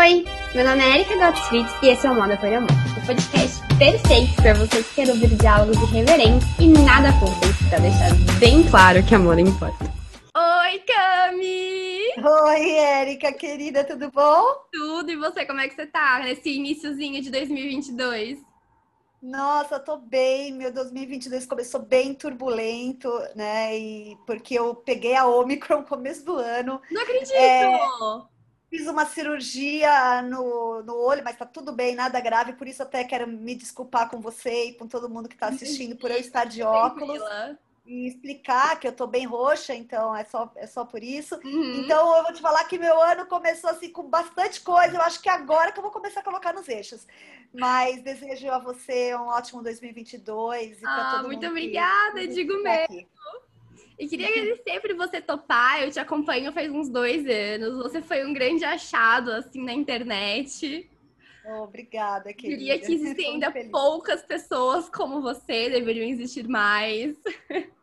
Oi, meu nome é Erika Gottfried e esse é o Moda por Amor, o podcast perfeito para você que quer ouvir diálogos irreverentes e nada fúteis, para deixar bem claro que amor importa. Oi, Cami! Oi, Érica, querida, tudo bom? Tudo, e você, como é que você tá nesse iníciozinho de 2022? Nossa, tô bem. Meu 2022 começou bem turbulento, né? E porque eu peguei a Omicron no começo do ano. Não acredito! É, fiz uma cirurgia no, no olho, mas tá tudo bem, nada grave. Por isso até quero me desculpar com você e com todo mundo que tá assistindo por eu estar de óculos. Tranquila e explicar que eu tô bem roxa, então é só, é só por isso. Uhum. Então eu vou te falar que meu ano começou assim com bastante coisa. Eu acho que agora que eu vou começar a colocar nos eixos. Mas desejo a você um ótimo 2022 e ah, todo muito obrigada, que, digo mesmo. Aqui. E queria agradecer por você topar. Eu te acompanho faz uns dois anos. Você foi um grande achado assim na internet. obrigada, querida. Queria que existem ainda poucas pessoas como você, deveriam existir mais.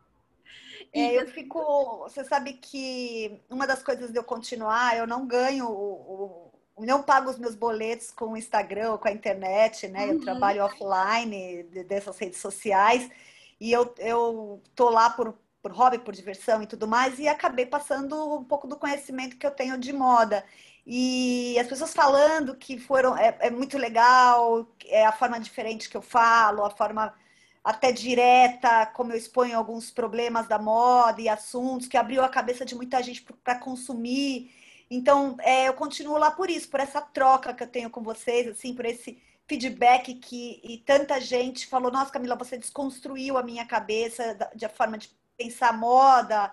É, eu fico. Você sabe que uma das coisas de eu continuar, eu não ganho o, o não pago os meus boletos com o Instagram ou com a internet, né? Uhum. Eu trabalho offline dessas redes sociais e eu, eu tô lá por, por hobby, por diversão e tudo mais, e acabei passando um pouco do conhecimento que eu tenho de moda. E as pessoas falando que foram é, é muito legal, é a forma diferente que eu falo, a forma até direta, como eu exponho alguns problemas da moda e assuntos, que abriu a cabeça de muita gente para consumir. Então, é, eu continuo lá por isso, por essa troca que eu tenho com vocês, assim, por esse feedback que e tanta gente falou, nossa, Camila, você desconstruiu a minha cabeça de a forma de pensar moda.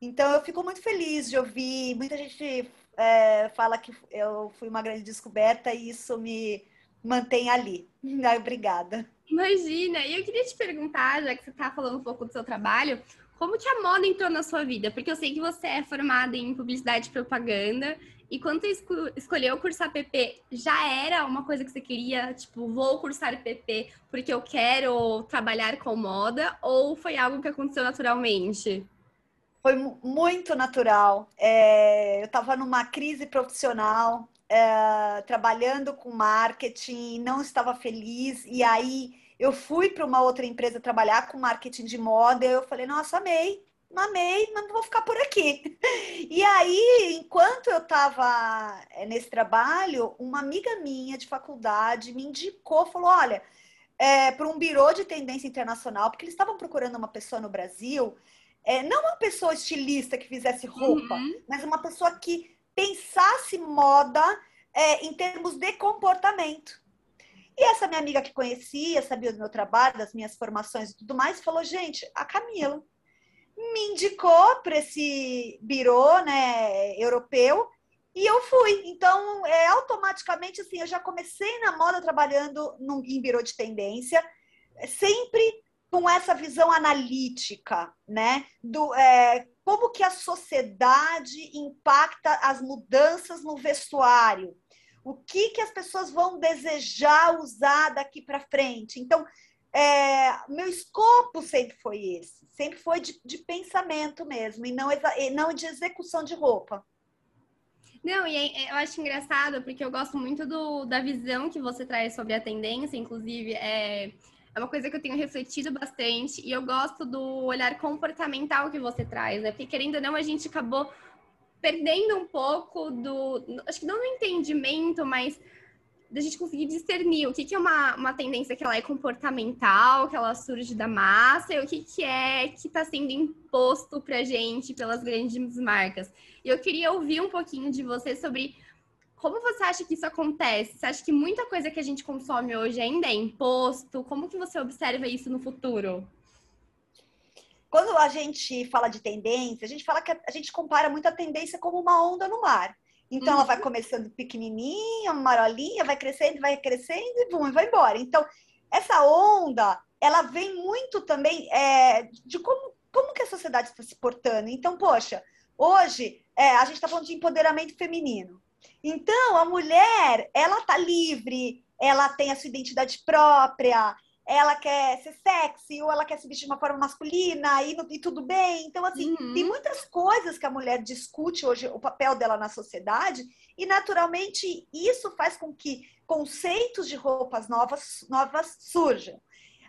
Então, eu fico muito feliz de ouvir. Muita gente é, fala que eu fui uma grande descoberta e isso me mantém ali. Obrigada. Imagina! E eu queria te perguntar, já que você está falando um pouco do seu trabalho, como que a moda entrou na sua vida? Porque eu sei que você é formada em publicidade e propaganda. E quando você escolheu cursar PP, já era uma coisa que você queria, tipo, vou cursar PP porque eu quero trabalhar com moda? Ou foi algo que aconteceu naturalmente? Foi muito natural. É, eu estava numa crise profissional, é, trabalhando com marketing, não estava feliz, e aí eu fui para uma outra empresa trabalhar com marketing de moda, eu falei, nossa, amei, amei, mas não vou ficar por aqui. E aí, enquanto eu estava é, nesse trabalho, uma amiga minha de faculdade me indicou, falou, olha, é, para um birô de tendência internacional, porque eles estavam procurando uma pessoa no Brasil, é, não uma pessoa estilista que fizesse roupa, uhum. mas uma pessoa que pensasse moda é, em termos de comportamento. E essa minha amiga que conhecia, sabia do meu trabalho, das minhas formações e tudo mais, falou: gente, a Camila me indicou para esse birô né, europeu e eu fui. Então, é, automaticamente, assim, eu já comecei na moda trabalhando num, em birô de tendência, sempre com essa visão analítica, né? Do, é, como que a sociedade impacta as mudanças no vestuário, o que, que as pessoas vão desejar usar daqui para frente. Então, é, meu escopo sempre foi esse, sempre foi de, de pensamento mesmo, e não, e não de execução de roupa. Não, e é, eu acho engraçado porque eu gosto muito do, da visão que você traz sobre a tendência, inclusive é, é uma coisa que eu tenho refletido bastante e eu gosto do olhar comportamental que você traz, né? Porque querendo ou não, a gente acabou perdendo um pouco do. Acho que não no entendimento, mas da gente conseguir discernir o que, que é uma, uma tendência que ela é comportamental, que ela surge da massa, e o que, que é que está sendo imposto para gente pelas grandes marcas. E eu queria ouvir um pouquinho de você sobre como você acha que isso acontece? Você acha que muita coisa que a gente consome hoje ainda é imposto? Como que você observa isso no futuro? Quando a gente fala de tendência, a gente fala que a gente compara muito a tendência como uma onda no mar. Então uhum. ela vai uhum. começando pequenininha, uma marolinha, vai crescendo, vai crescendo e vum, vai embora. Então essa onda, ela vem muito também é, de como, como que a sociedade está se portando. Então, poxa, hoje é, a gente está falando de empoderamento feminino. Então, a mulher, ela tá livre, ela tem a sua identidade própria, ela quer ser sexy, ou ela quer se vestir de uma forma masculina, e, e tudo bem. Então, assim, uhum. tem muitas coisas que a mulher discute hoje, o papel dela na sociedade, e naturalmente isso faz com que conceitos de roupas novas, novas surjam.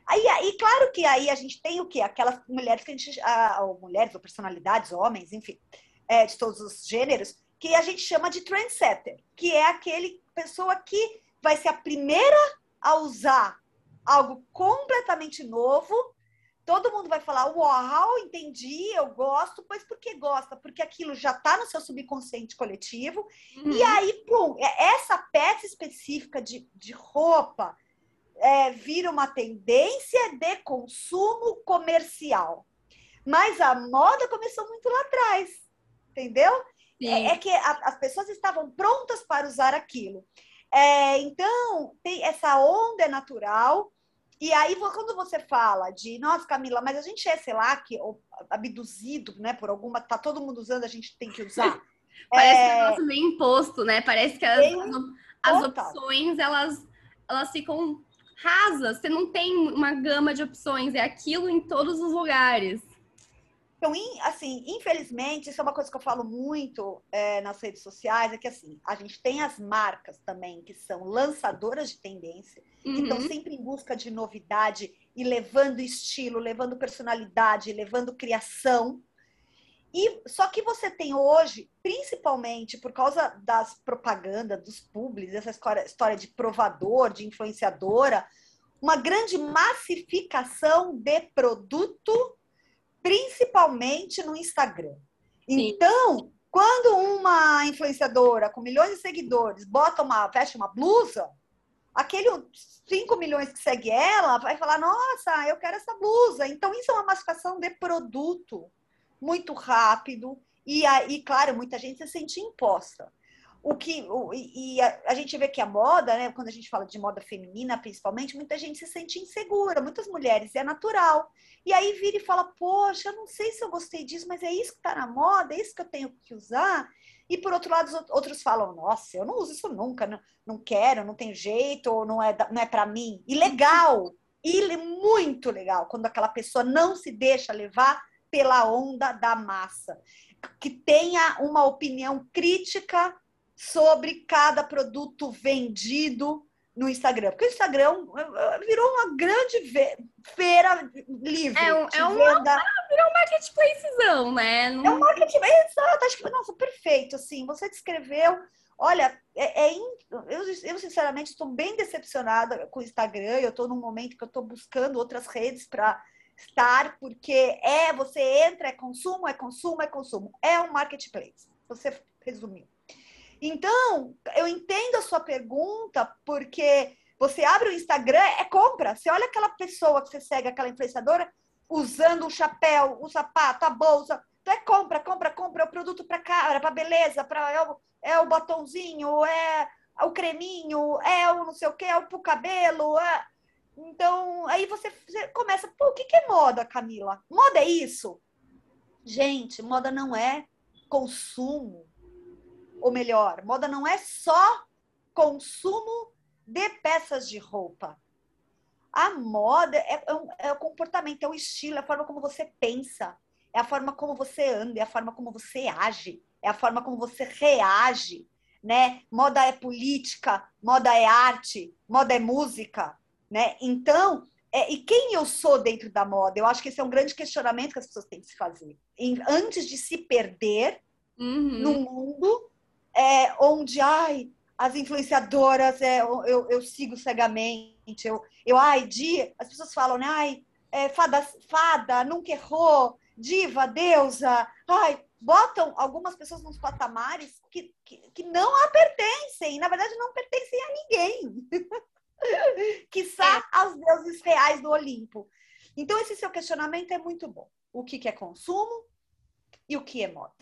Aí, aí, claro que aí a gente tem o quê? Aquelas mulheres que a gente. Ah, ou mulheres, ou personalidades, homens, enfim, é, de todos os gêneros, que a gente chama de trendsetter, que é aquele pessoa que vai ser a primeira a usar algo completamente novo. Todo mundo vai falar, uau, entendi, eu gosto, pois por que gosta? Porque aquilo já está no seu subconsciente coletivo. Uhum. E aí, pum, é essa peça específica de, de roupa é, vira uma tendência de consumo comercial. Mas a moda começou muito lá atrás, entendeu? É, é, que a, as pessoas estavam prontas para usar aquilo. É, então, tem essa onda é natural, e aí, quando você fala de, nossa, Camila, mas a gente é, sei lá, que abduzido, né, por alguma, tá todo mundo usando, a gente tem que usar. Parece é... que é nosso meio imposto, né? Parece que as, as opções, elas, elas ficam rasas. Você não tem uma gama de opções, é aquilo em todos os lugares. Então, assim, infelizmente, isso é uma coisa que eu falo muito é, nas redes sociais, é que assim, a gente tem as marcas também que são lançadoras de tendência, uhum. que estão sempre em busca de novidade e levando estilo, levando personalidade, levando criação. E só que você tem hoje, principalmente por causa das propagandas, dos publis, essa história de provador, de influenciadora, uma grande massificação de produto principalmente no Instagram. Sim. Então, quando uma influenciadora com milhões de seguidores bota uma, veste uma blusa, aquele 5 milhões que segue ela vai falar: Nossa, eu quero essa blusa. Então, isso é uma massificação de produto muito rápido. E aí, claro, muita gente se sente imposta o que o, e a, a, gente vê que a moda, né, quando a gente fala de moda feminina, principalmente, muita gente se sente insegura, muitas mulheres, é natural. E aí vira e fala: "Poxa, eu não sei se eu gostei disso, mas é isso que está na moda, é isso que eu tenho que usar". E por outro lado, outros falam: "Nossa, eu não uso isso nunca, não, não quero, não tem jeito, ou não é não é para mim". E legal, e muito legal quando aquela pessoa não se deixa levar pela onda da massa, que tenha uma opinião crítica sobre cada produto vendido no Instagram. Porque o Instagram virou uma grande feira livre. É, um, é uma, venda... virou um marketplacezão, né? Não... É um marketplace, exato. Acho que, nossa, perfeito, assim. Você descreveu... Olha, é, é eu, eu, sinceramente estou bem decepcionada com o Instagram. Eu estou num momento que eu estou buscando outras redes para estar, porque é, você entra, é consumo, é consumo, é consumo. É um marketplace. Você resumiu. Então, eu entendo a sua pergunta, porque você abre o Instagram, é compra. Você olha aquela pessoa que você segue, aquela influenciadora, usando o chapéu, o sapato, a bolsa. Então é compra, compra, compra. É o produto para cara, para beleza, pra, é, o, é o batonzinho, é o creminho, é o não sei o que, é o pro cabelo. É... Então, aí você, você começa, pô, o que, que é moda, Camila? Moda é isso? Gente, moda não é consumo ou melhor, moda não é só consumo de peças de roupa. A moda é, é, um, é, o comportamento, é o estilo, é a forma como você pensa, é a forma como você anda, é a forma como você age, é a forma como você reage, né? Moda é política, moda é arte, moda é música, né? Então, é, e quem eu sou dentro da moda? Eu acho que esse é um grande questionamento que as pessoas têm que se fazer. E, antes de se perder uhum. no mundo é, onde, ai, as influenciadoras, é, eu, eu sigo cegamente, eu, eu ai, dia, as pessoas falam, né, ai, é, fada, fada, nunca errou, diva, deusa, ai, botam algumas pessoas nos patamares que, que, que não a pertencem, na verdade não pertencem a ninguém. que é. aos deuses reais do Olimpo. Então, esse seu questionamento é muito bom. O que, que é consumo e o que é moda?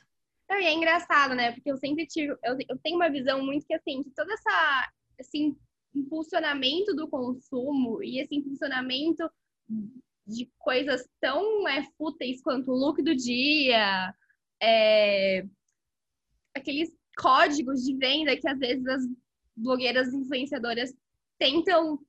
Não, e é engraçado, né? Porque eu sempre tive. Eu, eu tenho uma visão muito que, assim, que todo essa, esse impulsionamento do consumo e esse impulsionamento de coisas tão é, fúteis quanto o look do dia, é, aqueles códigos de venda que às vezes as blogueiras influenciadoras tentam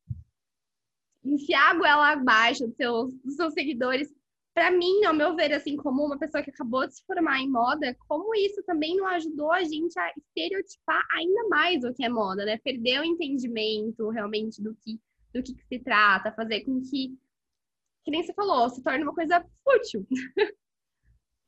enfiar a goela abaixo dos seus, dos seus seguidores. Para mim, ao meu ver, assim, como uma pessoa que acabou de se formar em moda, como isso também não ajudou a gente a estereotipar ainda mais o que é moda, né? Perder o entendimento realmente do que, do que, que se trata, fazer com que, que nem você falou, se torne uma coisa fútil.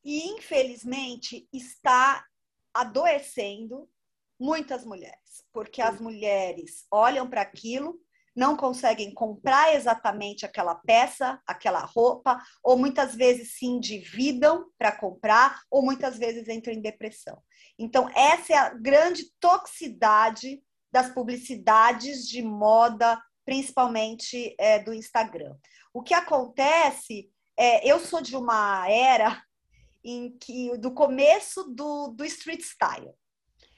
E, infelizmente, está adoecendo muitas mulheres, porque as mulheres olham para aquilo, não conseguem comprar exatamente aquela peça, aquela roupa, ou muitas vezes se endividam para comprar, ou muitas vezes entram em depressão. Então, essa é a grande toxicidade das publicidades de moda, principalmente é, do Instagram. O que acontece é, eu sou de uma era em que do começo do, do street style.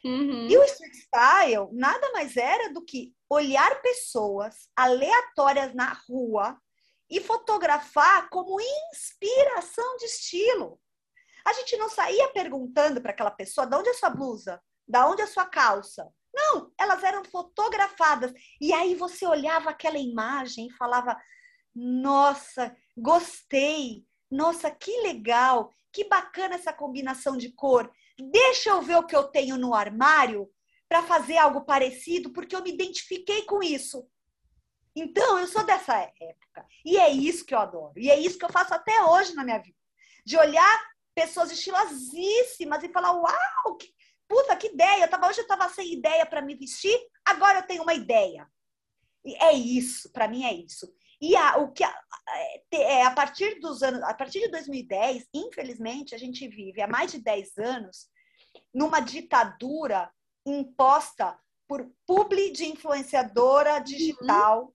Uhum. E o street style nada mais era do que olhar pessoas aleatórias na rua e fotografar como inspiração de estilo. A gente não saía perguntando para aquela pessoa de onde é sua blusa, da onde é sua calça. Não, elas eram fotografadas. E aí você olhava aquela imagem e falava: Nossa, gostei. Nossa, que legal. Que bacana essa combinação de cor. Deixa eu ver o que eu tenho no armário para fazer algo parecido, porque eu me identifiquei com isso. Então, eu sou dessa época. E é isso que eu adoro. E é isso que eu faço até hoje na minha vida. De olhar pessoas estilosíssimas e falar: Uau, que, puta, que ideia! Eu tava, hoje eu estava sem ideia para me vestir, agora eu tenho uma ideia. E é isso, para mim é isso. E a, o que a, é, a partir dos anos, a partir de 2010, infelizmente, a gente vive há mais de 10 anos numa ditadura imposta por publi de influenciadora digital, uhum.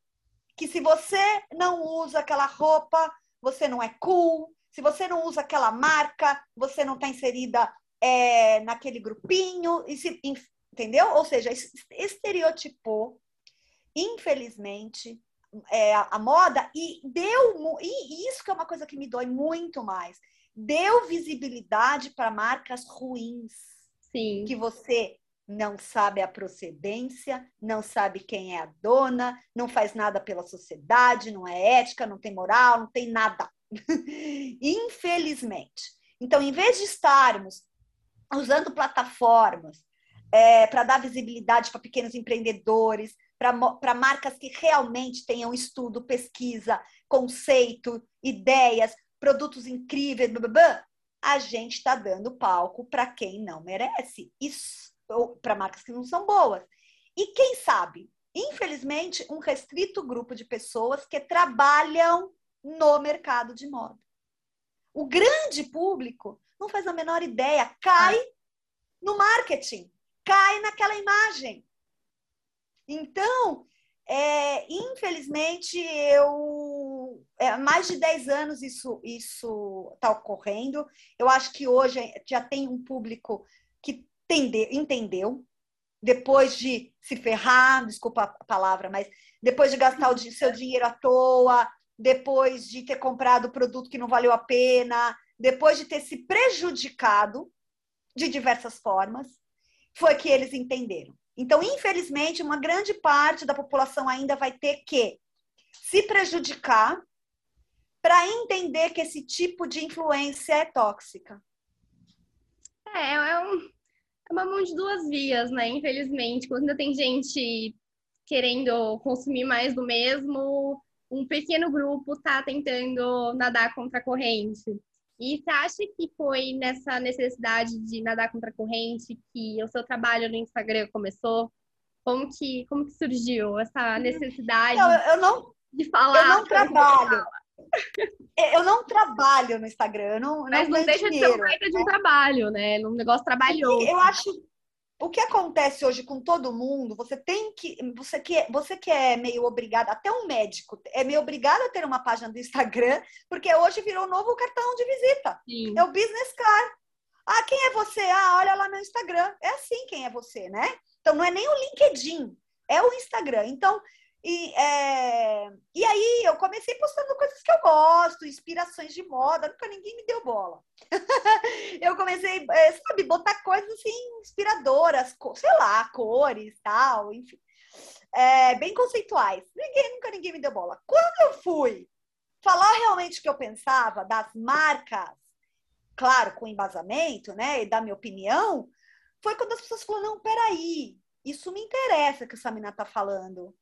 que se você não usa aquela roupa, você não é cool. Se você não usa aquela marca, você não está inserida é, naquele grupinho, e se, entendeu? Ou seja, estereotipou, infelizmente, é, a moda e deu e isso que é uma coisa que me dói muito mais deu visibilidade para marcas ruins Sim. que você não sabe a procedência, não sabe quem é a dona, não faz nada pela sociedade, não é ética, não tem moral, não tem nada. Infelizmente. Então, em vez de estarmos usando plataformas é, para dar visibilidade para pequenos empreendedores, para marcas que realmente tenham estudo, pesquisa, conceito, ideias, produtos incríveis, blá, blá, blá, a gente está dando palco para quem não merece, para marcas que não são boas. E quem sabe, infelizmente, um restrito grupo de pessoas que trabalham no mercado de moda. O grande público não faz a menor ideia, cai no marketing, cai naquela imagem. Então, é, infelizmente, eu é, há mais de 10 anos isso isso está ocorrendo. Eu acho que hoje já tem um público que entende, entendeu, depois de se ferrar, desculpa a palavra, mas depois de gastar o seu dinheiro à toa, depois de ter comprado produto que não valeu a pena, depois de ter se prejudicado de diversas formas, foi que eles entenderam. Então, infelizmente, uma grande parte da população ainda vai ter que se prejudicar para entender que esse tipo de influência é tóxica. É, é, um, é uma mão de duas vias, né? Infelizmente, quando tem gente querendo consumir mais do mesmo, um pequeno grupo está tentando nadar contra a corrente. E você acha que foi nessa necessidade de nadar contra a corrente que o seu trabalho no Instagram começou? Como que, como que surgiu essa uhum. necessidade não, eu não, de falar? Eu não trabalho. Eu não trabalho no Instagram, eu não, Mas não, não deixa dinheiro, de ser uma né? de um trabalho, né? Um negócio trabalhoso. Eu acho, o que acontece hoje com todo mundo, você tem que, você que, você que é meio obrigado, até um médico é meio obrigado a ter uma página do Instagram, porque hoje virou um novo cartão de visita. Sim. É o business card. Ah, quem é você? Ah, olha lá meu Instagram. É assim quem é você, né? Então não é nem o LinkedIn, é o Instagram. Então e, é... e aí eu comecei postando coisas que eu gosto, inspirações de moda, nunca ninguém me deu bola. eu comecei, é, sabe, botar coisas assim inspiradoras, sei lá, cores, tal, enfim. é, bem conceituais. Ninguém, nunca ninguém me deu bola. Quando eu fui falar realmente o que eu pensava das marcas, claro, com embasamento, né, e da minha opinião, foi quando as pessoas falaram, não, peraí, isso me interessa que essa menina tá falando.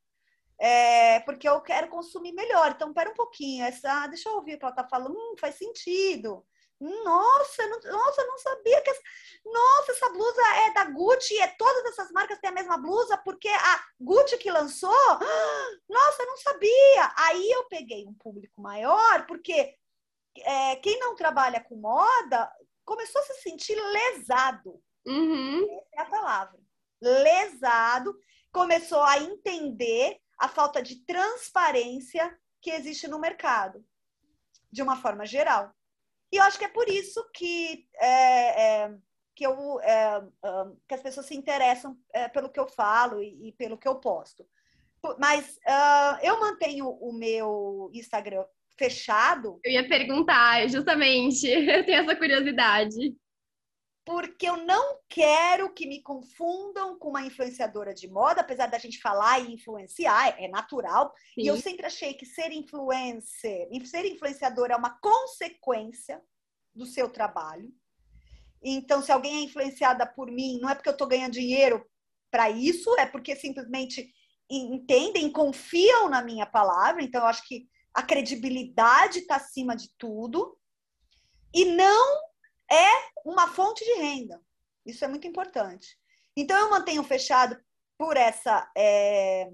É, porque eu quero consumir melhor. Então, pera um pouquinho. Essa, deixa eu ouvir o que ela tá falando. Hum, faz sentido. Nossa, não, nossa, não sabia que. Essa, nossa, essa blusa é da Gucci é, todas essas marcas têm a mesma blusa, porque a Gucci que lançou. Nossa, não sabia. Aí eu peguei um público maior, porque é, quem não trabalha com moda começou a se sentir lesado. Uhum. Essa é a palavra. Lesado, começou a entender a falta de transparência que existe no mercado, de uma forma geral. E eu acho que é por isso que, é, é, que, eu, é, que as pessoas se interessam é, pelo que eu falo e, e, pelo que eu posto. Mas uh, eu mantenho o meu Instagram fechado. Eu ia perguntar, justamente, eu tenho essa curiosidade porque eu não quero que me confundam com uma influenciadora de moda, apesar da gente falar e influenciar, é natural. Sim. E eu sempre achei que ser influencer, ser influenciador é uma consequência do seu trabalho. Então, se alguém é influenciada por mim, não é porque eu estou ganhando dinheiro para isso, é porque simplesmente entendem, confiam na minha palavra. Então, eu acho que a credibilidade está acima de tudo. E não uma fonte de renda. Isso é muito importante. Então, eu mantenho fechado por essa é,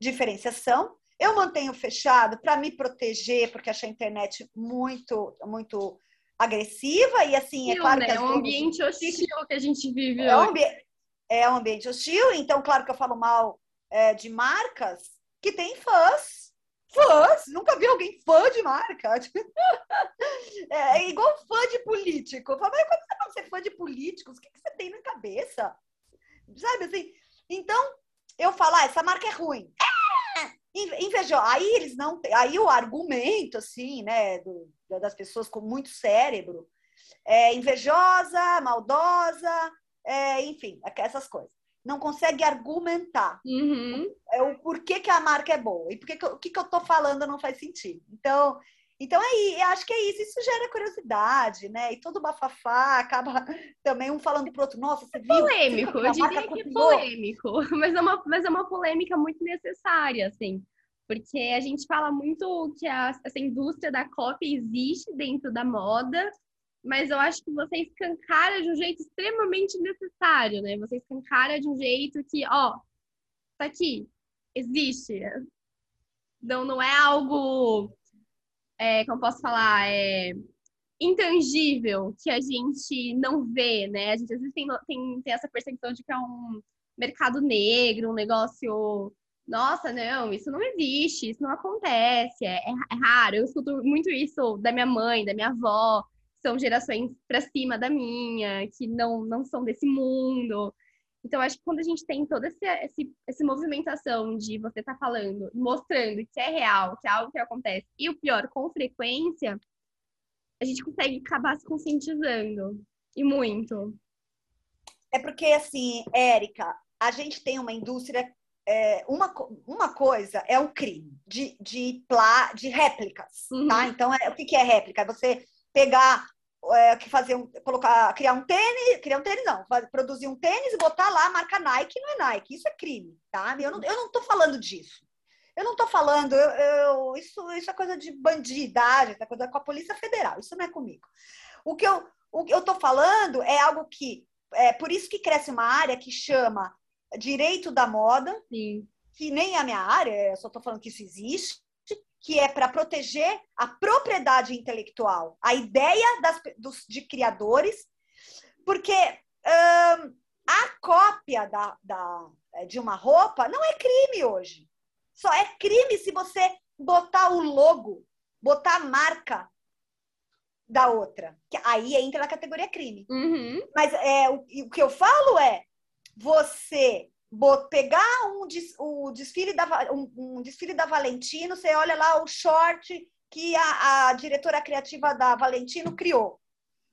diferenciação. Eu mantenho fechado para me proteger, porque achei a internet muito, muito agressiva. E assim, é claro né? que. É um ambiente hostil que a gente vive. É um, ambi... é um ambiente hostil, então, claro que eu falo mal é, de marcas que têm fãs fãs, nunca vi alguém fã de marca. É, é igual fã de político. Fala, mas quando você fala ser fã de políticos, o que, você tem na cabeça? Sabe assim? Então, eu falo, ah, essa marca é ruim. É! Invejou. Aí eles não Aí o argumento, assim, né, do, das pessoas com muito cérebro, é invejosa, maldosa, é, enfim, essas coisas não consegue argumentar uhum. é o porquê que a marca é boa e porque que, o que, que eu estou falando não faz sentido. Então, então é, acho que é isso, isso gera curiosidade, né? E todo bafafá acaba também um falando pro outro, nossa, você viu? Polêmico, eu diria que é polêmico, mas é, uma, mas é uma polêmica muito necessária, assim, porque a gente fala muito que a, essa indústria da cópia existe dentro da moda, mas eu acho que você escancara de um jeito extremamente necessário, né? Você escancara de um jeito que, ó, tá aqui, existe. Não, não é algo, é, como posso falar, é intangível que a gente não vê, né? A gente às vezes tem, tem, tem essa percepção de que é um mercado negro, um negócio nossa, não, isso não existe, isso não acontece, é, é, raro. Eu escuto muito isso da minha mãe, da minha avó, são gerações para cima da minha, que não, não são desse mundo. Então, acho que quando a gente tem toda esse, esse, essa movimentação de você estar tá falando, mostrando que é real, que é algo que acontece, e o pior, com frequência, a gente consegue acabar se conscientizando. E muito. É porque, assim, Érica, a gente tem uma indústria. É, uma, uma coisa é o crime de, de, plá, de réplicas, tá? uhum. tá? Então, é, o que, que é réplica? Você pegar é, que fazer um, colocar, criar um tênis, criar um tênis não, produzir um tênis e botar lá a marca Nike, não é Nike, isso é crime, tá? Eu não, eu não tô falando disso. Eu não tô falando, eu, eu, isso, isso é coisa de bandidagem, é coisa com a Polícia Federal, isso não é comigo. O que eu, o que eu tô falando é algo que, é por isso que cresce uma área que chama direito da moda, Sim. que nem é a minha área, eu só tô falando que isso existe, que é para proteger a propriedade intelectual, a ideia das, dos, de criadores, porque hum, a cópia da, da, é, de uma roupa não é crime hoje. Só é crime se você botar o logo, botar a marca da outra. Que aí entra na categoria crime. Uhum. Mas é, o, o que eu falo é você pegar um, o desfile da, um, um, desfile da Valentino, você olha lá o short que a, a diretora criativa da Valentino criou.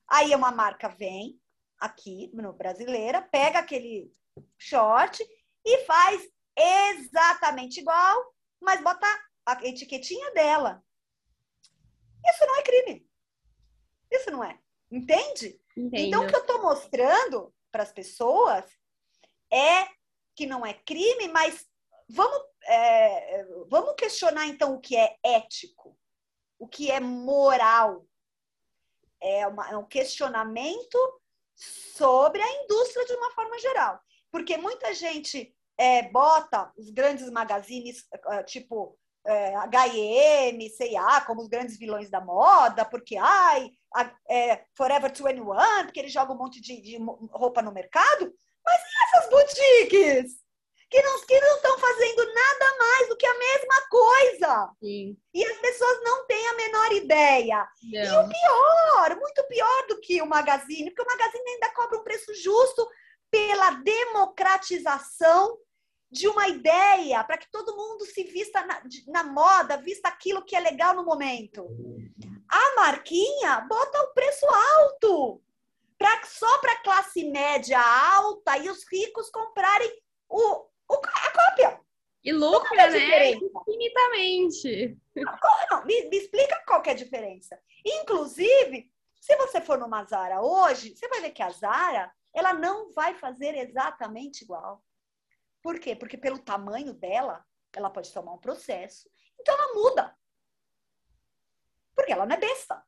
Aí uma marca vem aqui no brasileira, pega aquele short e faz exatamente igual, mas bota a etiquetinha dela. Isso não é crime. Isso não é. Entende? Entendo. Então, o que eu estou mostrando para as pessoas é que não é crime, mas vamos, é, vamos questionar então o que é ético, o que é moral. É, uma, é um questionamento sobre a indústria de uma forma geral. Porque muita gente é, bota os grandes magazines, é, tipo é, H&M, C&A, como os grandes vilões da moda, porque, ai, a, é, Forever 21, porque eles jogam um monte de, de roupa no mercado, mas e essas boutiques? que não que não estão fazendo nada mais do que a mesma coisa. Sim. E as pessoas não têm a menor ideia. Não. E o pior, muito pior do que o Magazine, porque o Magazine ainda cobra um preço justo pela democratização de uma ideia, para que todo mundo se vista na, na moda, vista aquilo que é legal no momento. A marquinha bota o preço alto, pra, só para a classe média alta e os ricos comprarem o, o, a cópia. E lucra, é né? Infinitamente. Não, me, me explica qual é a diferença. Inclusive, se você for numa Zara hoje, você vai ver que a Zara, ela não vai fazer exatamente igual. Por quê? Porque pelo tamanho dela, ela pode tomar um processo. Então ela muda. Porque ela não é besta.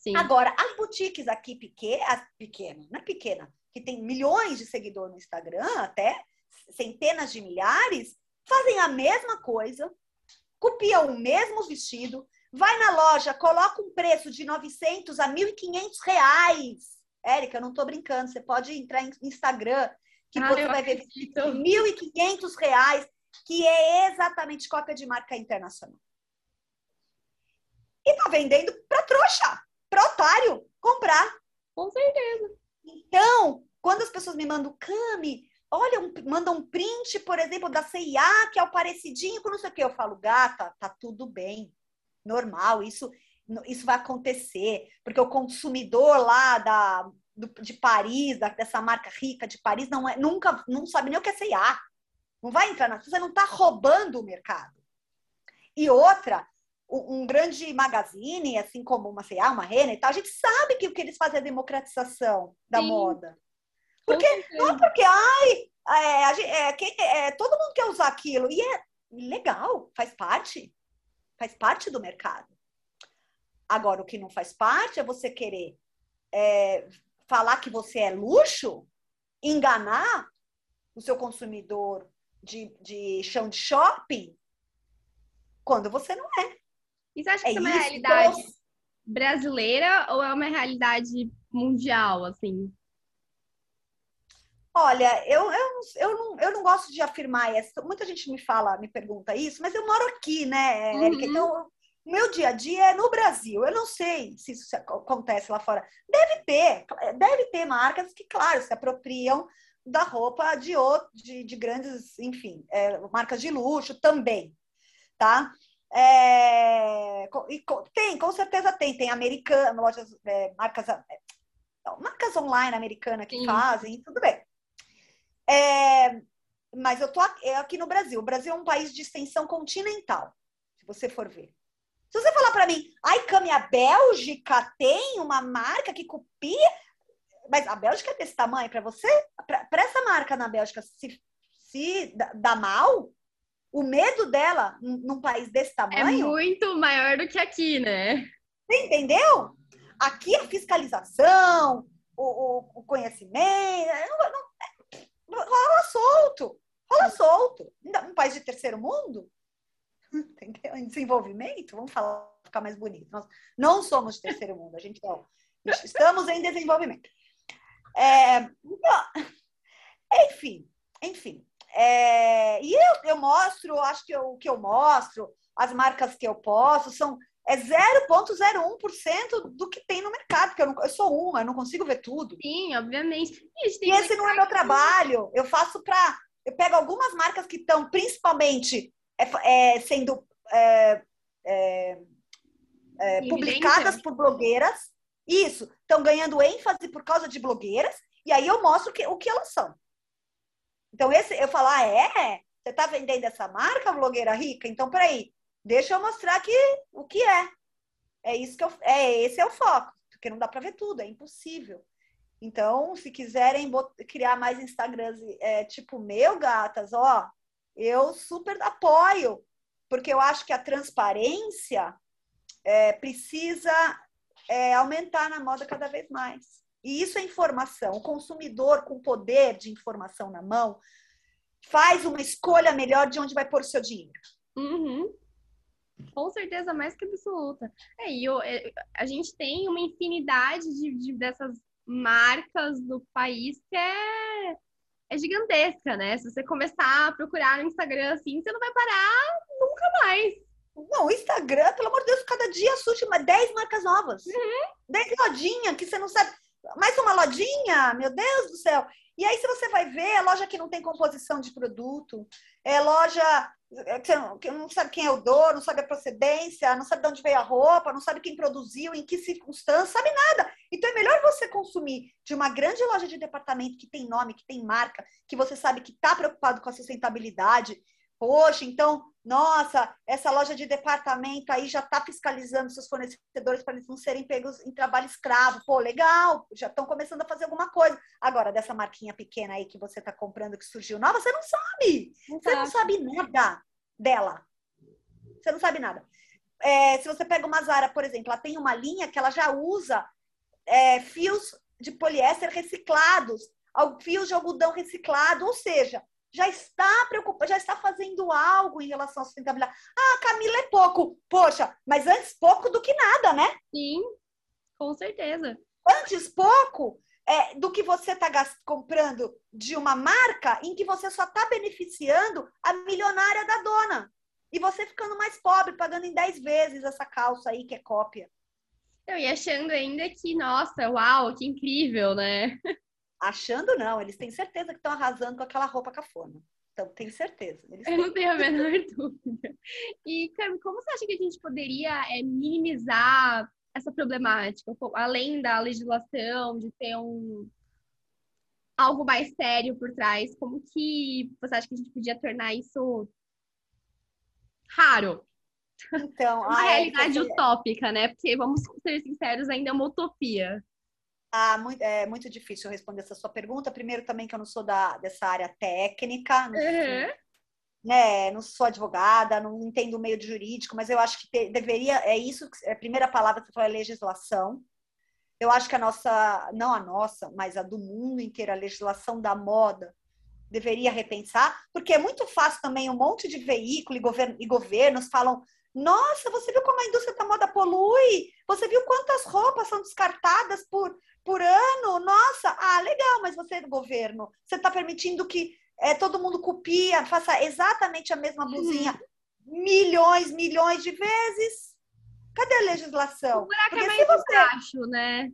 Sim. Agora, as boutiques aqui pequenas, pequena, não é pequena, que tem milhões de seguidores no Instagram, até centenas de milhares, fazem a mesma coisa, copiam o mesmo vestido, vai na loja, coloca um preço de 900 a 1.500 reais. Érica, eu não estou brincando, você pode entrar no Instagram, que ah, você vai ver de 1.500 reais, que é exatamente cópia de marca internacional. E tá vendendo para trouxa, para otário comprar. Com certeza. Então, quando as pessoas me mandam, Cami, olha, um, manda um print, por exemplo, da CIA, que é o parecidinho com não sei o que. Eu falo, gata, tá tudo bem, normal, isso, isso vai acontecer, porque o consumidor lá da, do, de Paris, da, dessa marca rica de Paris, não é, nunca não sabe nem o que é CIA. Não vai entrar na. Você não está roubando o mercado. E outra, um, grande magazine, assim como uma CIA, uma Renner e tal, a gente sabe que o que eles fazem é a democratização da Sim. moda. Porque, não porque, ai, é, é, é, todo mundo quer usar aquilo. E é legal, faz parte. Faz parte do mercado. Agora, o que não faz parte é você querer é, falar que você é luxo, enganar o seu consumidor de, de chão de shopping, quando você não é. E você acha que é isso é uma realidade brasileira ou é uma realidade mundial, assim? Olha, eu, eu, eu, não, eu não gosto de afirmar isso. Muita gente me fala, me pergunta isso, mas eu moro aqui, né, Érica? Uhum. Então, o meu dia a dia é no Brasil. Eu não sei se isso acontece lá fora. Deve ter, deve ter marcas que, claro, se apropriam da roupa de, de, de grandes, enfim, é, marcas de luxo também, tá? É, e, tem, com certeza tem. Tem americanas, lojas, é, marcas, é, marcas online americanas que Sim. fazem, tudo bem. É, mas eu tô é aqui no Brasil. O Brasil é um país de extensão continental, se você for ver. Se você falar para mim, ai, Cami, a Bélgica tem uma marca que copia, mas a Bélgica é desse tamanho para você? Para essa marca na Bélgica se, se dá mal, o medo dela num país desse é tamanho. É muito maior do que aqui, né? Você entendeu? Aqui a fiscalização, o, o, o conhecimento. Não, não, rola solto, rola solto. Um país de terceiro mundo, entendeu? Em desenvolvimento, vamos falar, ficar mais bonito. Nós não somos de terceiro mundo, a gente não. Estamos em desenvolvimento. É, então, enfim, enfim. É, e eu, eu mostro, acho que o que eu mostro, as marcas que eu posso, são é 0,01% do que tem no mercado, porque eu, não, eu, sou uma, eu não consigo ver tudo. Sim, obviamente. E, esse não é meu trabalho. Eu faço para. Eu pego algumas marcas que estão principalmente é, é, sendo é, é, é publicadas por blogueiras. Isso, estão ganhando ênfase por causa de blogueiras, e aí eu mostro que, o que elas são. Então, esse, eu falo, ah, é? Você está vendendo essa marca, blogueira rica? Então, peraí, deixa eu mostrar aqui o que é. É isso que eu, é esse é o foco, porque não dá para ver tudo, é impossível. Então, se quiserem criar mais Instagrams é, tipo meu, gatas, ó, eu super apoio, porque eu acho que a transparência é, precisa é, aumentar na moda cada vez mais. E isso é informação. O consumidor com poder de informação na mão faz uma escolha melhor de onde vai pôr o seu dinheiro. Uhum. Com certeza, mais que absoluta. É, e eu, é, a gente tem uma infinidade de, de, dessas marcas no país que é, é gigantesca, né? Se você começar a procurar no Instagram assim, você não vai parar nunca mais. Não, o Instagram, pelo amor de Deus, cada dia surge uma 10 marcas novas. Uhum. 10 lojinhas que você não sabe. Mais uma lojinha, meu Deus do céu. E aí, se você vai ver, é loja que não tem composição de produto, é loja é, que não sabe quem é o dono, não sabe a procedência, não sabe de onde veio a roupa, não sabe quem produziu, em que circunstância, sabe nada. Então é melhor você consumir de uma grande loja de departamento que tem nome, que tem marca, que você sabe que está preocupado com a sustentabilidade, Poxa, então, nossa, essa loja de departamento aí já está fiscalizando seus fornecedores para eles não serem pegos em trabalho escravo. Pô, legal, já estão começando a fazer alguma coisa. Agora, dessa marquinha pequena aí que você está comprando, que surgiu nova, você não sabe. Exato. Você não sabe nada dela. Você não sabe nada. É, se você pega uma Zara, por exemplo, ela tem uma linha que ela já usa é, fios de poliéster reciclados, fios de algodão reciclado, ou seja, já está preocupada, já está fazendo algo em relação à sustentabilidade. Ah, Camila é pouco. Poxa, mas antes pouco do que nada, né? Sim, com certeza. Antes pouco é, do que você está comprando de uma marca em que você só está beneficiando a milionária da dona. E você ficando mais pobre, pagando em 10 vezes essa calça aí que é cópia. Eu e achando ainda que, nossa, uau, que incrível, né? Achando não, eles têm certeza que estão arrasando com aquela roupa cafona. Então, tenho certeza. Eles Eu não tenho a menor dúvida. E, Cami, como você acha que a gente poderia é, minimizar essa problemática? Além da legislação, de ter um algo mais sério por trás, como que você acha que a gente podia tornar isso raro? Então, uma ah, é, realidade é, utópica, né? Porque, vamos ser sinceros, ainda é uma utopia. Ah, muito, é muito difícil responder essa sua pergunta. Primeiro, também que eu não sou da, dessa área técnica, não, uhum. sou, né, não sou advogada, não entendo o meio de jurídico, mas eu acho que te, deveria, é isso, é a primeira palavra que você falou é legislação. Eu acho que a nossa, não a nossa, mas a do mundo inteiro, a legislação da moda, deveria repensar, porque é muito fácil também um monte de veículo e, govern, e governos falam nossa, você viu como a indústria da moda polui? Você viu quantas roupas são descartadas por, por ano? Nossa, ah, legal, mas você é do governo. Você está permitindo que é, todo mundo copia, faça exatamente a mesma blusinha uhum. milhões, milhões de vezes? Cadê a legislação? O buraco é Porque é mais você... baixo, né?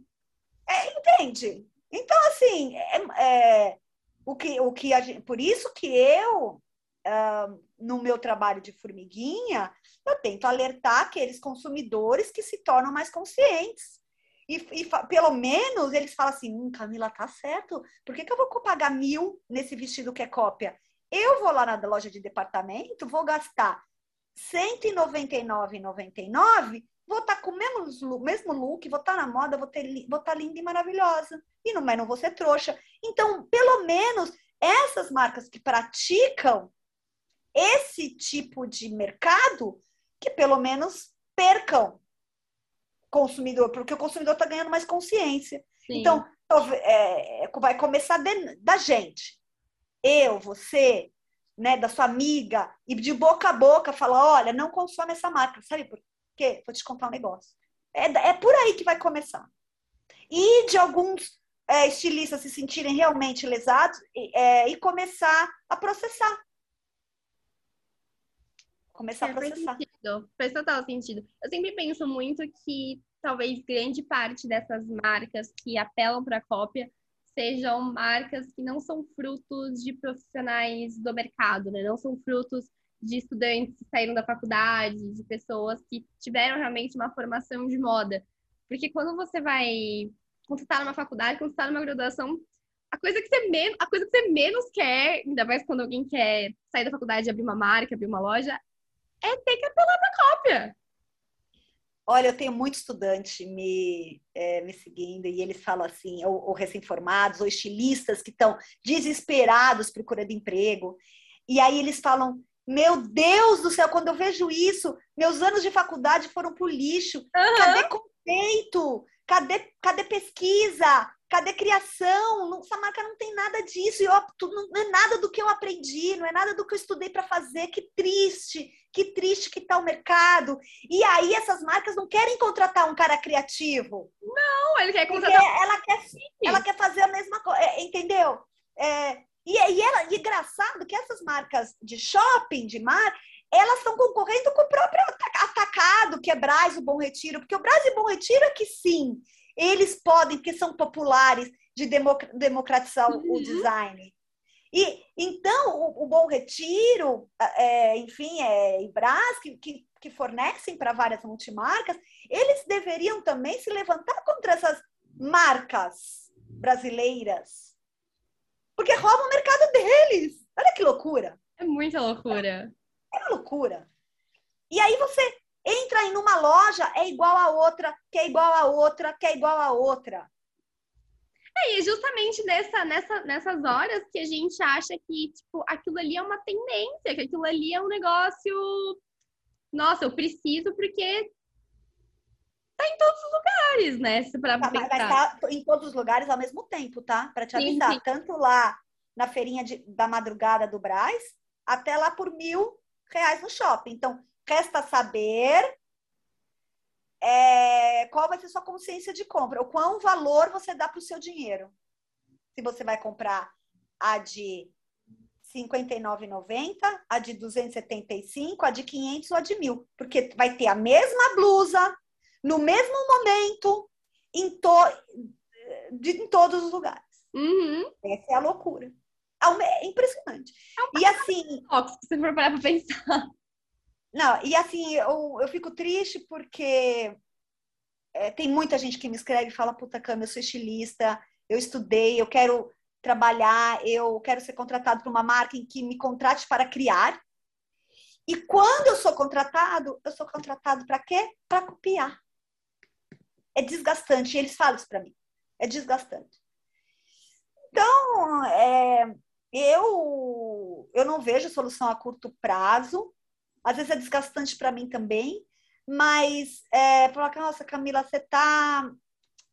É, entende? Então, assim, é, é, o que, o que gente, por isso que eu uh, no meu trabalho de formiguinha, eu tento alertar aqueles consumidores que se tornam mais conscientes. E, e pelo menos eles falam assim: hum, Camila, tá certo, por que, que eu vou pagar mil nesse vestido que é cópia? Eu vou lá na loja de departamento, vou gastar R$ 199,99, vou estar tá com o mesmo, mesmo look, vou estar tá na moda, vou, estar tá linda e maravilhosa. E não, mas não vou ser trouxa. Então, pelo menos, essas marcas que praticam esse tipo de mercado que pelo menos percam consumidor, porque o consumidor está ganhando mais consciência. Sim. Então, é, vai começar de, da gente. Eu, você, né, da sua amiga, e de boca a boca falar, olha, não consome essa marca. Sabe por quê? Vou te contar um negócio. É, é por aí que vai começar. E de alguns é, estilistas se sentirem realmente lesados é, e começar a processar começar é, a processar. Faz, sentido, faz total sentido. Eu sempre penso muito que talvez grande parte dessas marcas que apelam para cópia sejam marcas que não são frutos de profissionais do mercado, né? Não são frutos de estudantes que saíram da faculdade, de pessoas que tiveram realmente uma formação de moda. Porque quando você vai, quando você numa faculdade, quando você está numa graduação, a coisa que você menos, a coisa que você menos quer, ainda mais quando alguém quer sair da faculdade e abrir uma marca, abrir uma loja, é ter que apelar para cópia. Olha, eu tenho muito estudante me, é, me seguindo e eles falam assim, ou, ou recém-formados, ou estilistas que estão desesperados procurando emprego. E aí eles falam, meu Deus do céu, quando eu vejo isso, meus anos de faculdade foram pro lixo. Uhum. Cadê conceito? Cadê, cadê pesquisa? Cadê criação? Essa marca não tem nada disso. Eu, não é nada do que eu aprendi, não é nada do que eu estudei para fazer. Que triste, que triste que está o mercado. E aí essas marcas não querem contratar um cara criativo. Não, ele quer contratar. Ela quer, ela quer fazer a mesma coisa, é, entendeu? É, e, e, ela, e engraçado que essas marcas de shopping, de mar, elas estão concorrendo com o próprio atacado, que é Braz, o Bom Retiro, porque o Braz e o Bom Retiro é que sim, eles podem, porque são populares, de democratizar uhum. o design. E então o, o Bom Retiro, é, enfim, é, e Brás, que, que, que fornecem para várias multimarcas, eles deveriam também se levantar contra essas marcas brasileiras porque rouba o mercado deles. Olha que loucura. É muita loucura. É uma loucura. E aí você entra em uma loja, é igual a outra, que é igual a outra, que é igual a outra. É, e justamente nessa, nessa, nessas horas que a gente acha que, tipo, aquilo ali é uma tendência, que aquilo ali é um negócio. Nossa, eu preciso porque tá em todos os lugares, né? Se pra tá, mas tá em todos os lugares ao mesmo tempo, tá? Para te avisar. Sim, sim. Tanto lá na feirinha de, da madrugada do Braz, até lá por mil reais no shopping. Então, resta saber é, qual vai ser sua consciência de compra, o quão valor você dá para o seu dinheiro. Se você vai comprar a de R$ 59,90, a de 275, a de 500 ou a de mil, porque vai ter a mesma blusa, no mesmo momento, em, to de, em todos os lugares. Uhum. Essa é a loucura. É, é impressionante. É um e assim. Se você for parar para pensar. Não, e assim, eu, eu fico triste porque é, tem muita gente que me escreve e fala: puta cama, eu sou estilista, eu estudei, eu quero trabalhar, eu quero ser contratado por uma marca em que me contrate para criar. E quando eu sou contratado, eu sou contratado para quê? Para copiar é desgastante. E eles falam isso para mim. É desgastante. Então, é, eu, eu não vejo solução a curto prazo. Às vezes é desgastante para mim também. Mas, é, falar, nossa, Camila, você está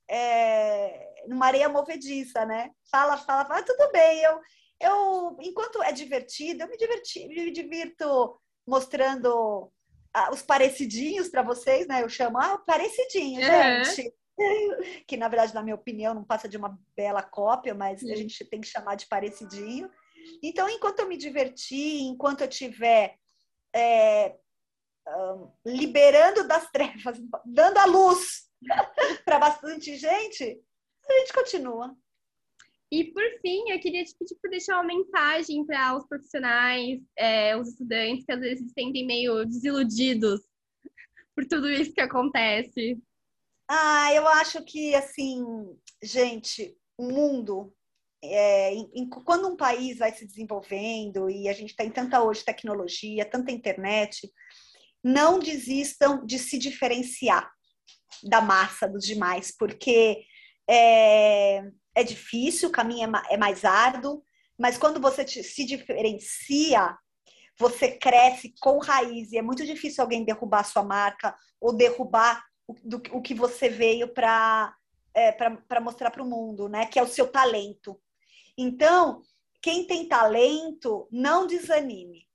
é, numa areia movediça, né? Fala, fala, fala, tudo bem. Eu, eu, enquanto é divertido, eu me, diverti, me divirto mostrando os parecidinhos para vocês, né? Eu chamo, ah, parecidinho, uhum. gente. Que na verdade, na minha opinião, não passa de uma bela cópia, mas a gente tem que chamar de parecidinho. Então, enquanto eu me divertir, enquanto eu tiver é, um, liberando das trevas, dando a luz para bastante gente, a gente continua. E por fim, eu queria te pedir para deixar uma mensagem para os profissionais, é, os estudantes que às vezes se sentem meio desiludidos por tudo isso que acontece. Ah, eu acho que assim, gente, o mundo é, em, quando um país vai se desenvolvendo e a gente tem tanta hoje tecnologia, tanta internet, não desistam de se diferenciar da massa dos demais, porque é, é difícil, o caminho é, é mais árduo, mas quando você te, se diferencia, você cresce com raiz. E é muito difícil alguém derrubar a sua marca ou derrubar o, do, o que você veio para é, para mostrar para o mundo, né? Que é o seu talento. Então, quem tem talento, não desanime.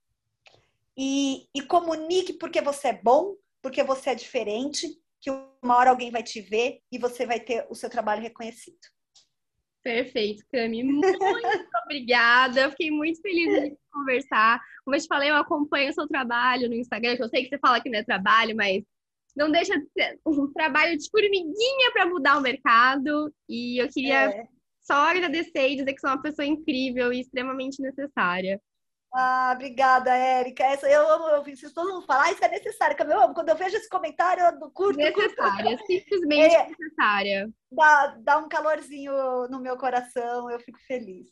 E, e comunique porque você é bom, porque você é diferente, que uma hora alguém vai te ver e você vai ter o seu trabalho reconhecido. Perfeito, Cami. Muito obrigada. Eu fiquei muito feliz de conversar. Como eu te falei, eu acompanho o seu trabalho no Instagram, que eu sei que você fala que não é trabalho, mas não deixa de ser um trabalho de formiguinha para mudar o mercado. E eu queria é. Só agradecer e dizer que é uma pessoa incrível e extremamente necessária. Ah, obrigada, Érica. Essa, eu amo ouvir vocês todo mundo falar, ah, isso é necessário, que eu amo. Quando eu vejo esse comentário, eu curto. Necessária, curto. simplesmente é, necessária. Dá, dá um calorzinho no meu coração, eu fico feliz.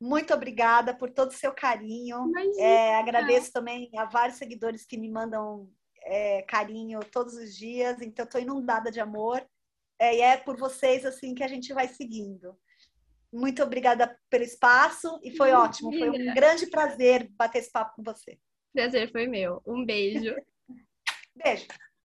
Muito obrigada por todo o seu carinho. É, agradeço também a vários seguidores que me mandam é, carinho todos os dias, então estou inundada de amor. É, e é por vocês assim que a gente vai seguindo. Muito obrigada pelo espaço e foi ótimo. Foi um grande prazer bater esse papo com você. Prazer foi meu. Um beijo. beijo.